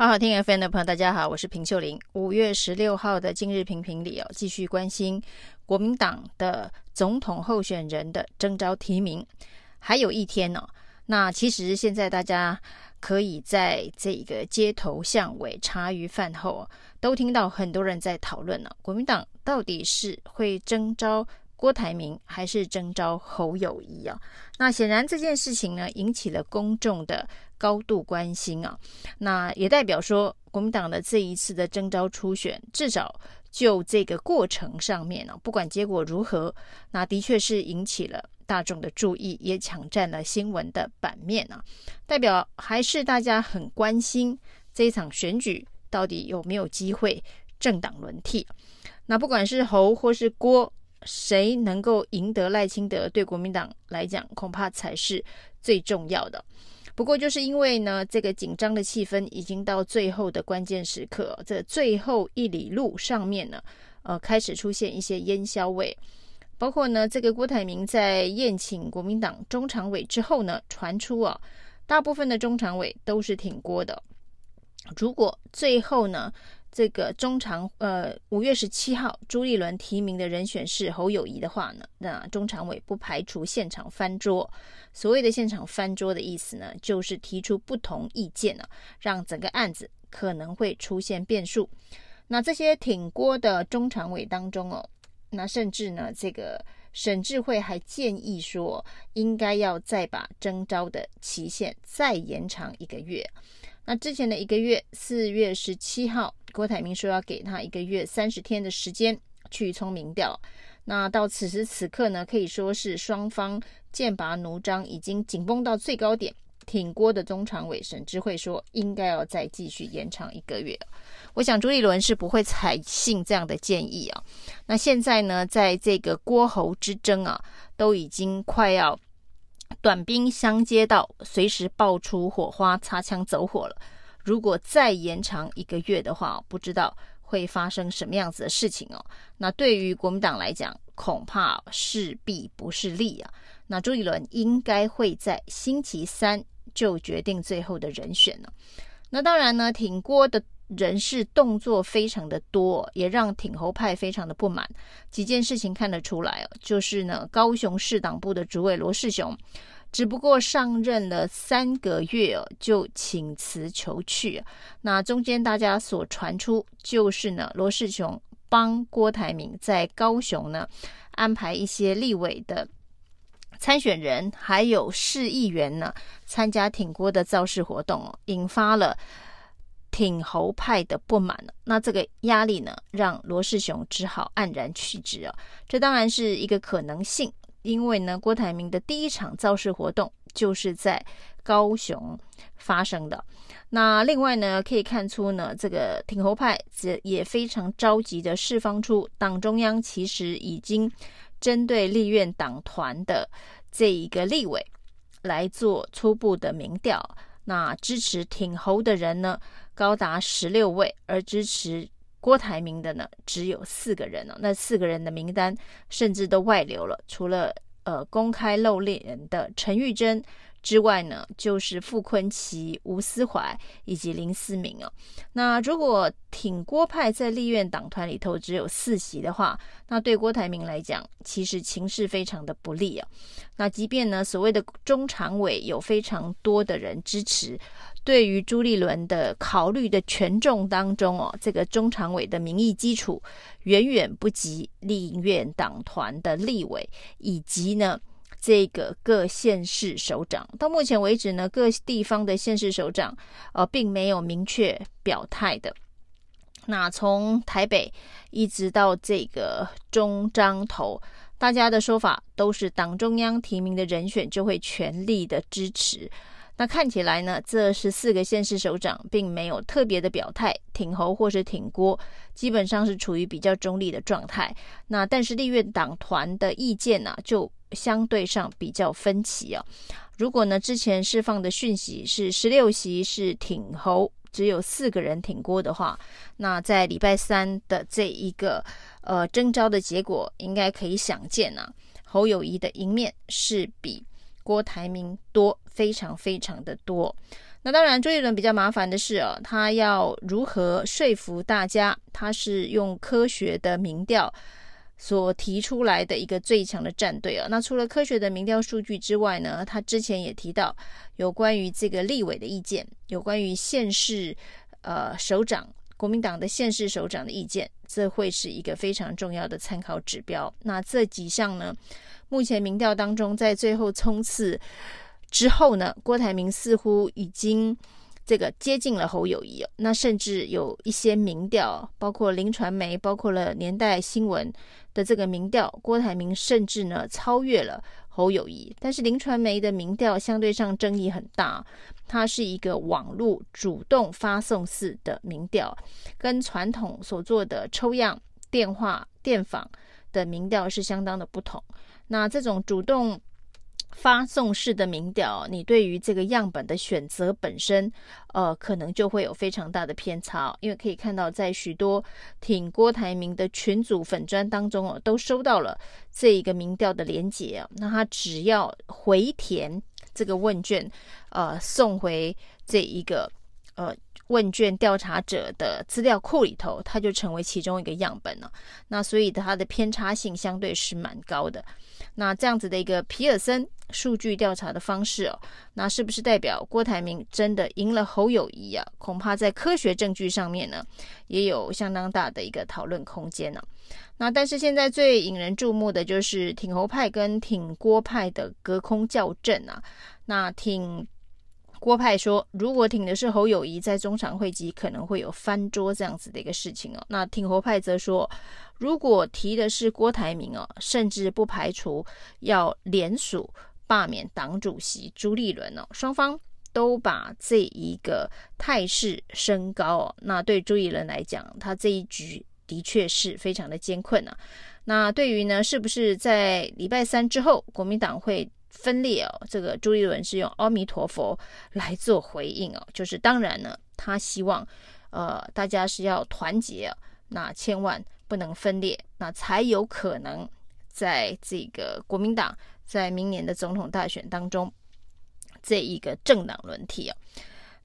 好好听 FM 的朋友，大家好，我是平秀玲。五月十六号的今日评评里哦，继续关心国民党的总统候选人的征召提名，还有一天呢、哦。那其实现在大家可以在这个街头巷尾、茶余饭后，都听到很多人在讨论呢、哦。国民党到底是会征召郭台铭，还是征召侯友宜啊？那显然这件事情呢，引起了公众的高度关心啊，那也代表说国民党的这一次的征召初选，至少就这个过程上面呢，不管结果如何，那的确是引起了大众的注意，也抢占了新闻的版面啊，代表还是大家很关心这一场选举到底有没有机会政党轮替。那不管是侯或是郭，谁能够赢得赖清德，对国民党来讲恐怕才是最重要的。不过，就是因为呢，这个紧张的气氛已经到最后的关键时刻，这最后一里路上面呢，呃，开始出现一些烟硝味。包括呢，这个郭台铭在宴请国民党中常委之后呢，传出啊，大部分的中常委都是挺郭的。如果最后呢，这个中常呃五月十七号朱立伦提名的人选是侯友谊的话呢，那中常委不排除现场翻桌。所谓的现场翻桌的意思呢，就是提出不同意见呢，让整个案子可能会出现变数。那这些挺郭的中常委当中哦，那甚至呢，这个沈智慧还建议说，应该要再把征召的期限再延长一个月。那之前的一个月，四月十七号，郭台铭说要给他一个月三十天的时间去冲民调。那到此时此刻呢，可以说是双方剑拔弩张，已经紧绷到最高点。挺郭的中常委沈智慧说，应该要再继续延长一个月。我想朱立伦是不会采信这样的建议啊。那现在呢，在这个郭侯之争啊，都已经快要。短兵相接到随时爆出火花，擦枪走火了。如果再延长一个月的话，不知道会发生什么样子的事情哦。那对于国民党来讲，恐怕势必不是利啊。那朱立伦应该会在星期三就决定最后的人选了。那当然呢，挺郭的。人事动作非常的多，也让挺侯派非常的不满。几件事情看得出来哦，就是呢，高雄市党部的主委罗世雄，只不过上任了三个月哦，就请辞求去。那中间大家所传出就是呢，罗世雄帮郭台铭在高雄呢安排一些立委的参选人，还有市议员呢参加挺郭的造势活动，引发了。挺侯派的不满，那这个压力呢，让罗世雄只好黯然去职啊。这当然是一个可能性，因为呢，郭台铭的第一场造势活动就是在高雄发生的。那另外呢，可以看出呢，这个挺侯派也非常着急的释放出党中央其实已经针对立院党团的这一个立委来做初步的民调。那支持挺侯的人呢，高达十六位，而支持郭台铭的呢，只有四个人哦。那四个人的名单甚至都外流了，除了呃公开露脸的陈玉珍。之外呢，就是傅昆奇、吴思怀以及林思明哦。那如果挺郭派在立院党团里头只有四席的话，那对郭台铭来讲，其实情势非常的不利啊。那即便呢，所谓的中常委有非常多的人支持，对于朱立伦的考虑的权重当中哦，这个中常委的民意基础远远不及立院党团的立委，以及呢。这个各县市首长到目前为止呢，各地方的县市首长呃，并没有明确表态的。那从台北一直到这个中彰投，大家的说法都是党中央提名的人选就会全力的支持。那看起来呢，这十四个县市首长并没有特别的表态，挺侯或是挺郭，基本上是处于比较中立的状态。那但是立院党团的意见呢、就相对上比较分歧啊。如果呢，之前释放的讯息是十六席是挺侯，只有四个人挺郭的话，那在礼拜三的这一个呃征召的结果，应该可以想见啊，侯友谊的赢面是比郭台铭多，非常非常的多。那当然，周杰伦比较麻烦的是哦，他要如何说服大家？他是用科学的民调所提出来的一个最强的战队啊。那除了科学的民调数据之外呢，他之前也提到有关于这个立委的意见，有关于县市呃首长，国民党的县市首长的意见，这会是一个非常重要的参考指标。那这几项呢，目前民调当中，在最后冲刺。之后呢，郭台铭似乎已经这个接近了侯友谊哦，那甚至有一些民调，包括林传媒，包括了年代新闻的这个民调，郭台铭甚至呢超越了侯友谊。但是林传媒的民调相对上争议很大，它是一个网络主动发送式的民调，跟传统所做的抽样、电话、电访的民调是相当的不同。那这种主动发送式的民调，你对于这个样本的选择本身，呃，可能就会有非常大的偏差，因为可以看到，在许多挺郭台铭的群组粉专当中哦，都收到了这一个民调的连结啊，那他只要回填这个问卷，呃，送回这一个呃问卷调查者的资料库里头，它就成为其中一个样本了。那所以它的偏差性相对是蛮高的。那这样子的一个皮尔森数据调查的方式哦，那是不是代表郭台铭真的赢了侯友宜啊？恐怕在科学证据上面呢，也有相当大的一个讨论空间呢。那但是现在最引人注目的就是挺侯派跟挺郭派的隔空叫阵啊。那挺郭派说，如果挺的是侯友宜，在中常会集可能会有翻桌这样子的一个事情哦。那挺侯派则说。如果提的是郭台铭哦，甚至不排除要联署罢免党主席朱立伦哦，双方都把这一个态势升高哦。那对朱立伦来讲，他这一局的确是非常的艰困啊。那对于呢，是不是在礼拜三之后国民党会分裂哦？这个朱立伦是用阿弥陀佛来做回应哦，就是当然呢，他希望呃大家是要团结，那千万。不能分裂，那才有可能在这个国民党在明年的总统大选当中，这一个政党轮替啊。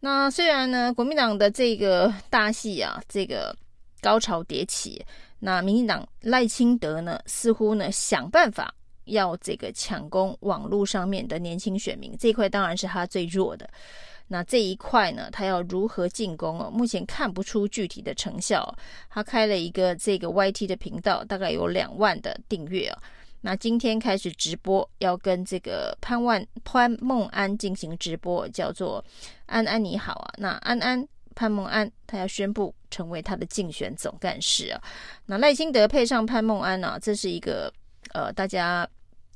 那虽然呢，国民党的这个大戏啊，这个高潮迭起，那民进党赖清德呢，似乎呢想办法要这个抢攻网络上面的年轻选民，这一块当然是他最弱的。那这一块呢，他要如何进攻哦？目前看不出具体的成效。他开了一个这个 YT 的频道，大概有两万的订阅啊。那今天开始直播，要跟这个潘万潘梦安进行直播，叫做安安你好啊。那安安潘梦安，他要宣布成为他的竞选总干事啊。那赖清德配上潘梦安啊，这是一个呃大家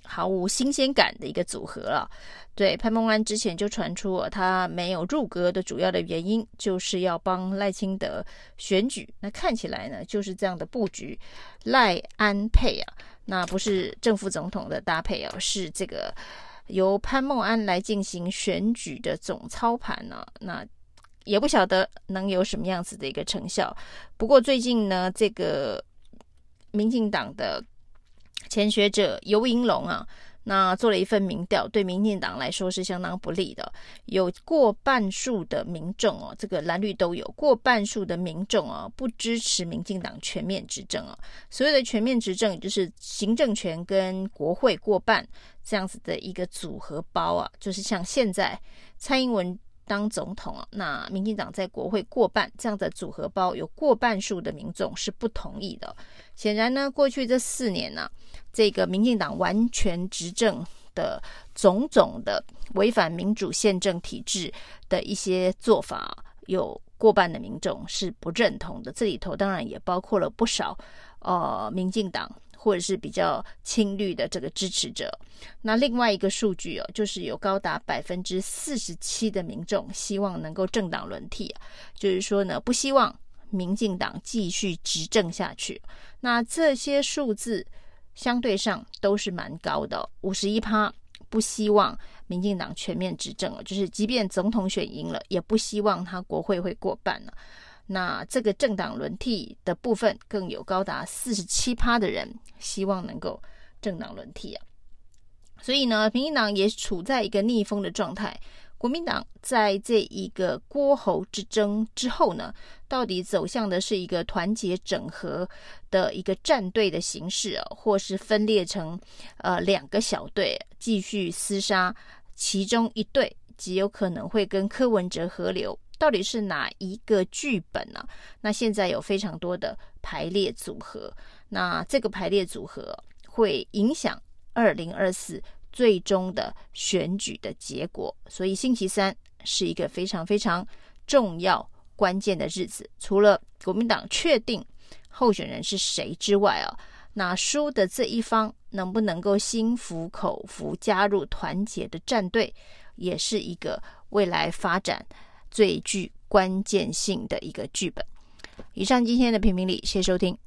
毫无新鲜感的一个组合了。对，潘孟安之前就传出他没有入阁的主要的原因，就是要帮赖清德选举。那看起来呢，就是这样的布局，赖安配啊，那不是正副总统的搭配哦，是这个由潘孟安来进行选举的总操盘呢。那也不晓得能有什么样子的一个成效。不过最近呢，这个民进党的前学者游盈龙啊。那做了一份民调，对民进党来说是相当不利的。有过半数的民众哦，这个蓝绿都有过半数的民众啊，不支持民进党全面执政啊。所谓的全面执政，就是行政权跟国会过半这样子的一个组合包啊，就是像现在蔡英文当总统啊，那民进党在国会过半这样的组合包，有过半数的民众是不同意的。显然呢，过去这四年呢、啊。这个民进党完全执政的种种的违反民主宪政体制的一些做法，有过半的民众是不认同的。这里头当然也包括了不少呃民进党或者是比较亲绿的这个支持者。那另外一个数据哦，就是有高达百分之四十七的民众希望能够政党轮替，就是说呢，不希望民进党继续执政下去。那这些数字。相对上都是蛮高的，五十一趴不希望民进党全面执政了，就是即便总统选赢了，也不希望他国会会过半了。那这个政党轮替的部分，更有高达四十七趴的人希望能够政党轮替啊。所以呢，民进党也处在一个逆风的状态。国民党在这一个郭侯之争之后呢，到底走向的是一个团结整合的一个战队的形式啊，或是分裂成呃两个小队继续厮杀？其中一队极有可能会跟柯文哲合流，到底是哪一个剧本呢？那现在有非常多的排列组合，那这个排列组合会影响二零二四。最终的选举的结果，所以星期三是一个非常非常重要关键的日子。除了国民党确定候选人是谁之外啊，那输的这一方能不能够心服口服加入团结的战队，也是一个未来发展最具关键性的一个剧本。以上今天的评评理，谢谢收听。